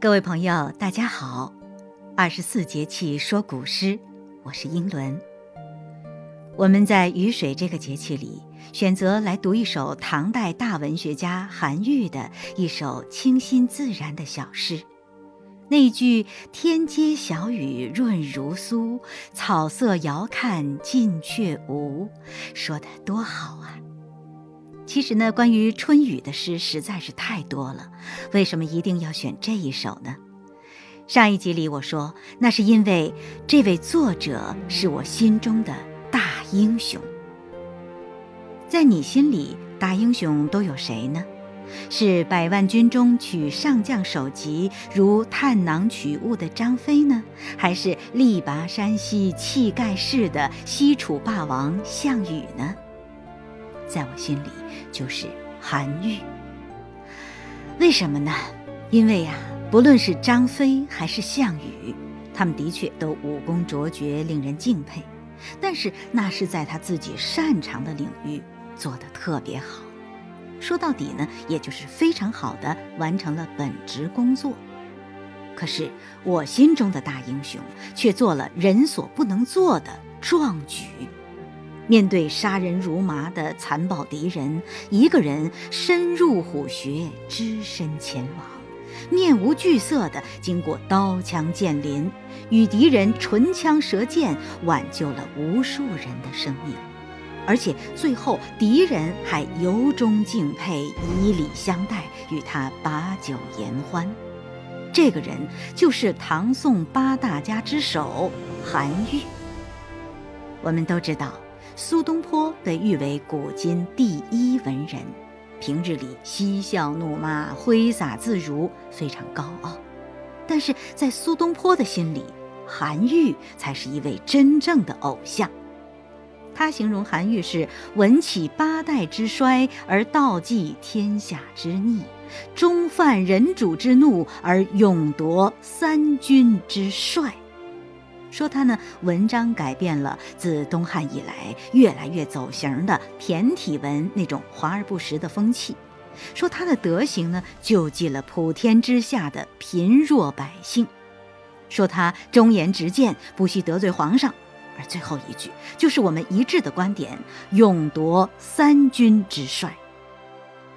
各位朋友，大家好！二十四节气说古诗，我是英伦。我们在雨水这个节气里，选择来读一首唐代大文学家韩愈的一首清新自然的小诗。那句“天街小雨润如酥，草色遥看近却无”，说的多好啊！其实呢，关于春雨的诗实在是太多了，为什么一定要选这一首呢？上一集里我说，那是因为这位作者是我心中的大英雄。在你心里，大英雄都有谁呢？是百万军中取上将首级，如探囊取物的张飞呢，还是力拔山兮气盖世的西楚霸王项羽呢？在我心里，就是韩愈。为什么呢？因为呀，不论是张飞还是项羽，他们的确都武功卓绝，令人敬佩。但是那是在他自己擅长的领域做得特别好。说到底呢，也就是非常好的完成了本职工作。可是我心中的大英雄，却做了人所不能做的壮举。面对杀人如麻的残暴敌人，一个人深入虎穴，只身前往，面无惧色地经过刀枪剑林，与敌人唇枪舌剑，挽救了无数人的生命，而且最后敌人还由衷敬佩，以礼相待，与他把酒言欢。这个人就是唐宋八大家之首韩愈。我们都知道。苏东坡被誉为古今第一文人，平日里嬉笑怒骂、挥洒自如，非常高傲。但是在苏东坡的心里，韩愈才是一位真正的偶像。他形容韩愈是“闻起八代之衰，而道济天下之逆；终犯人主之怒，而勇夺三军之帅。”说他呢，文章改变了自东汉以来越来越走形的骈体文那种华而不实的风气。说他的德行呢，救济了普天之下的贫弱百姓。说他忠言直谏，不惜得罪皇上。而最后一句就是我们一致的观点：勇夺三军之帅。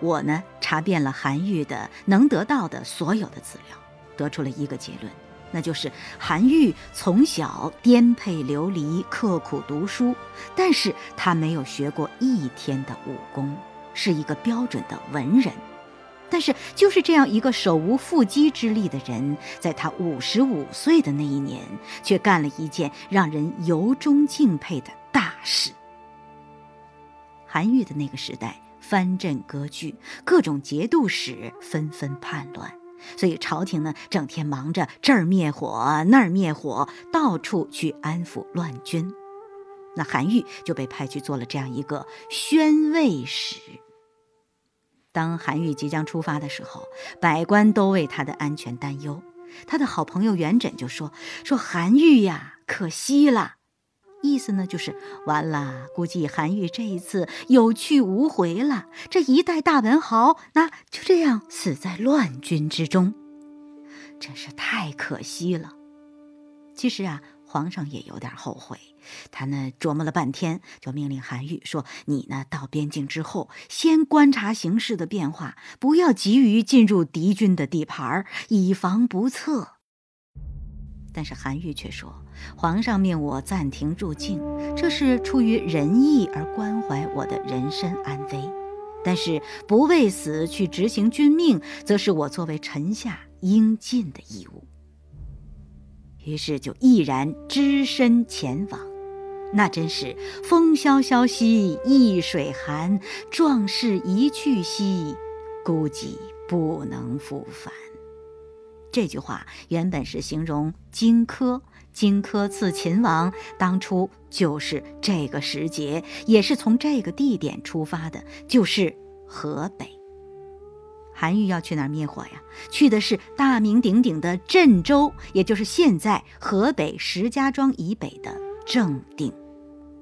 我呢，查遍了韩愈的能得到的所有的资料，得出了一个结论。那就是韩愈从小颠沛流离，刻苦读书，但是他没有学过一天的武功，是一个标准的文人。但是就是这样一个手无缚鸡之力的人，在他五十五岁的那一年，却干了一件让人由衷敬佩的大事。韩愈的那个时代，藩镇割据，各种节度使纷纷叛乱。所以朝廷呢，整天忙着这儿灭火那儿灭火，到处去安抚乱军。那韩愈就被派去做了这样一个宣慰使。当韩愈即将出发的时候，百官都为他的安全担忧。他的好朋友元稹就说：“说韩愈呀，可惜了。”意思呢，就是完了，估计韩愈这一次有去无回了。这一代大文豪，那就这样死在乱军之中，真是太可惜了。其实啊，皇上也有点后悔，他呢琢磨了半天，就命令韩愈说：“你呢到边境之后，先观察形势的变化，不要急于进入敌军的地盘，以防不测。”但是韩愈却说：“皇上命我暂停入境，这是出于仁义而关怀我的人身安危；但是不为死去执行君命，则是我作为臣下应尽的义务。”于是就毅然只身前往。那真是风萧萧兮易水寒，壮士一去兮，孤寂不能复返。这句话原本是形容荆轲，荆轲刺秦王，当初就是这个时节，也是从这个地点出发的，就是河北。韩愈要去哪儿灭火呀？去的是大名鼎鼎的镇州，也就是现在河北石家庄以北的正定。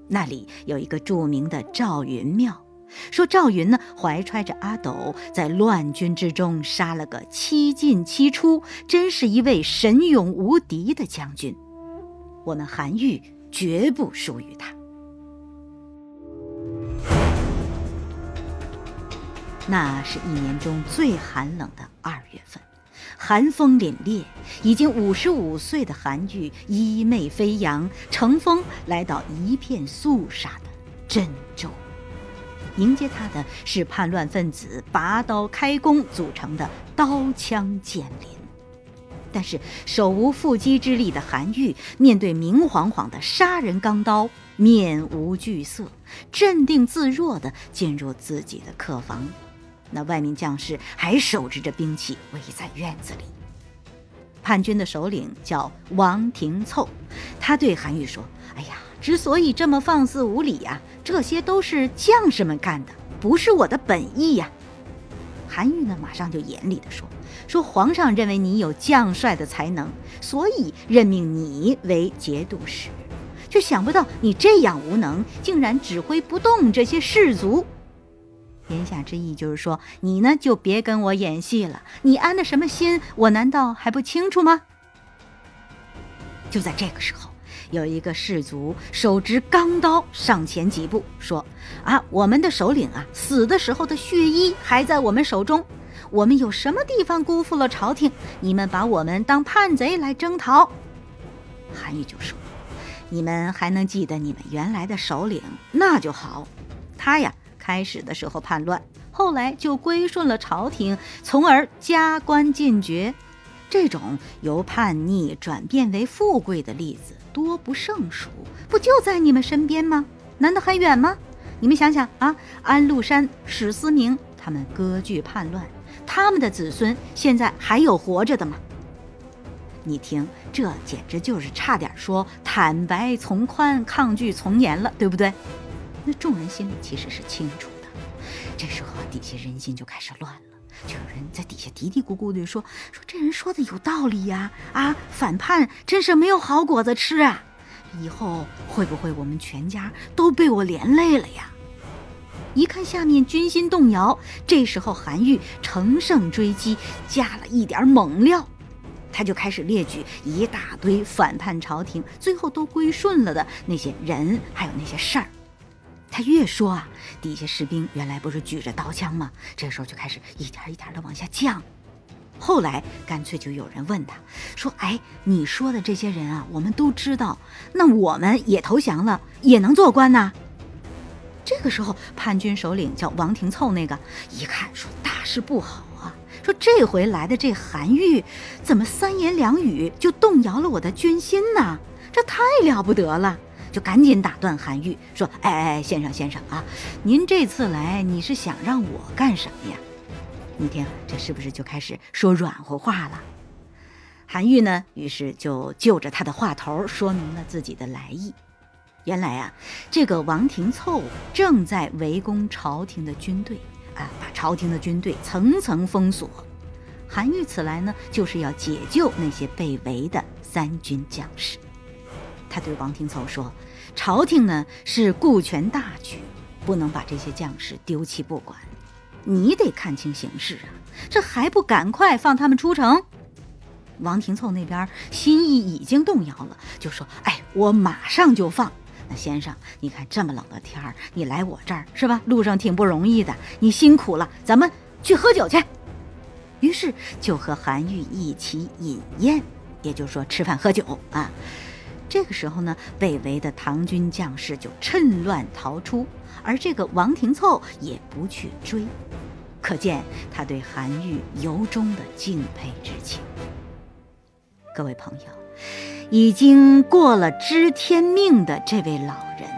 那里有一个著名的赵云庙，说赵云呢怀揣着阿斗，在乱军之中杀了个七进七出，真是一位神勇无敌的将军。我们韩愈绝不输于他。那是一年中最寒冷的二月份，寒风凛冽。已经五十五岁的韩愈衣袂飞扬，乘风来到一片肃杀的郑州。迎接他的是叛乱分子拔刀开弓组成的刀枪剑林。但是手无缚鸡之力的韩愈，面对明晃晃的杀人钢刀，面无惧色，镇定自若地进入自己的客房。那外面将士还手执着兵器围在院子里。叛军的首领叫王廷凑，他对韩愈说：“哎呀，之所以这么放肆无礼呀，这些都是将士们干的，不是我的本意呀。”韩愈呢，马上就严厉地说：“说皇上认为你有将帅的才能，所以任命你为节度使，却想不到你这样无能，竟然指挥不动这些士卒。”言下之意就是说，你呢就别跟我演戏了。你安的什么心，我难道还不清楚吗？就在这个时候，有一个士卒手执钢刀上前几步，说：“啊，我们的首领啊，死的时候的血衣还在我们手中。我们有什么地方辜负了朝廷？你们把我们当叛贼来征讨？”韩愈就说：“你们还能记得你们原来的首领，那就好。他呀。”开始的时候叛乱，后来就归顺了朝廷，从而加官进爵。这种由叛逆转变为富贵的例子多不胜数，不就在你们身边吗？难道还远吗？你们想想啊，安禄山、史思明他们割据叛乱，他们的子孙现在还有活着的吗？你听，这简直就是差点说坦白从宽，抗拒从严了，对不对？那众人心里其实是清楚的，这时候底下人心就开始乱了，就有人在底下嘀嘀咕咕的说：“说这人说的有道理呀，啊，反叛真是没有好果子吃啊，以后会不会我们全家都被我连累了呀？”一看下面军心动摇，这时候韩愈乘胜追击，加了一点猛料，他就开始列举一大堆反叛朝廷，最后都归顺了的那些人，还有那些事儿。他越说啊，底下士兵原来不是举着刀枪吗？这时候就开始一点一点的往下降。后来干脆就有人问他，说：“哎，你说的这些人啊，我们都知道，那我们也投降了，也能做官呐？”这个时候，叛军首领叫王廷凑，那个一看说：“大事不好啊！说这回来的这韩愈，怎么三言两语就动摇了我的军心呢？这太了不得了！”就赶紧打断韩愈说：“哎哎，先生先生啊，您这次来你是想让我干什么呀？你听这是不是就开始说软和话了？”韩愈呢，于是就就着他的话头说明了自己的来意。原来啊，这个王廷凑正在围攻朝廷的军队啊，把朝廷的军队层层封锁。韩愈此来呢，就是要解救那些被围的三军将士。他对王廷凑说：“朝廷呢是顾全大局，不能把这些将士丢弃不管。你得看清形势啊，这还不赶快放他们出城？”王廷凑那边心意已经动摇了，就说：“哎，我马上就放。那先生，你看这么冷的天儿，你来我这儿是吧？路上挺不容易的，你辛苦了，咱们去喝酒去。”于是就和韩愈一起饮宴，也就是说吃饭喝酒啊。这个时候呢，被围的唐军将士就趁乱逃出，而这个王廷凑也不去追，可见他对韩愈由衷的敬佩之情。各位朋友，已经过了知天命的这位老人，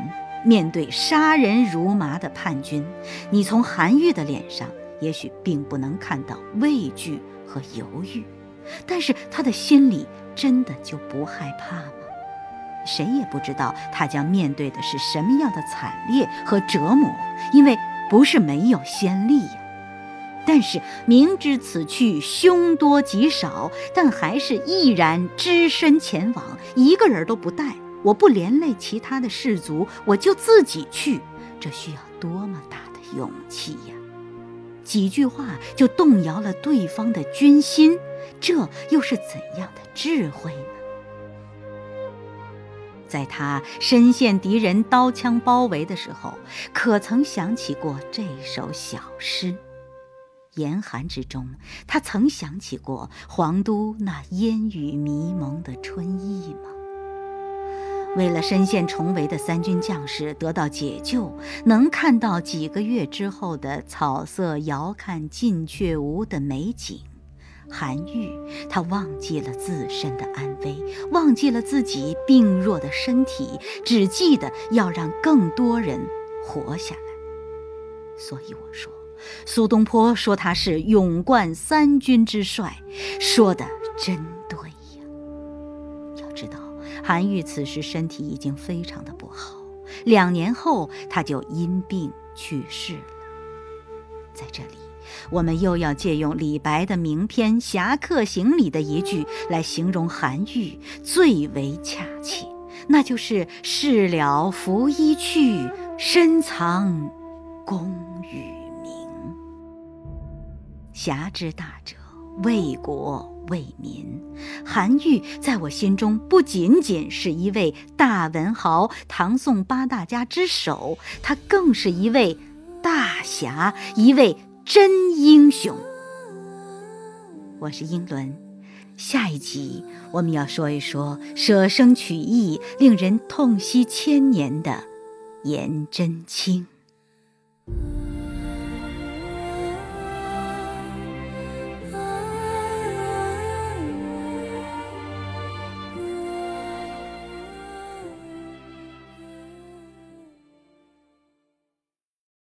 面对杀人如麻的叛军，你从韩愈的脸上也许并不能看到畏惧和犹豫，但是他的心里真的就不害怕吗？谁也不知道他将面对的是什么样的惨烈和折磨，因为不是没有先例呀。但是明知此去凶多吉少，但还是毅然只身前往，一个人都不带，我不连累其他的士卒，我就自己去，这需要多么大的勇气呀！几句话就动摇了对方的军心，这又是怎样的智慧？在他身陷敌人刀枪包围的时候，可曾想起过这首小诗？严寒之中，他曾想起过皇都那烟雨迷蒙的春意吗？为了身陷重围的三军将士得到解救，能看到几个月之后的草色遥看近却无的美景，韩愈他忘记了自身的安危，忘记了自己病弱的身体，只记得要让更多人活下来。所以我说，苏东坡说他是勇冠三军之帅，说的真对呀。要知道。韩愈此时身体已经非常的不好，两年后他就因病去世了。在这里，我们又要借用李白的名篇《侠客行》里的一句来形容韩愈最为恰切，那就是“事了拂衣去，深藏功与名”。侠之大者，为国。为民，韩愈在我心中不仅仅是一位大文豪、唐宋八大家之首，他更是一位大侠，一位真英雄。我是英伦，下一集我们要说一说舍生取义、令人痛惜千年的颜真卿。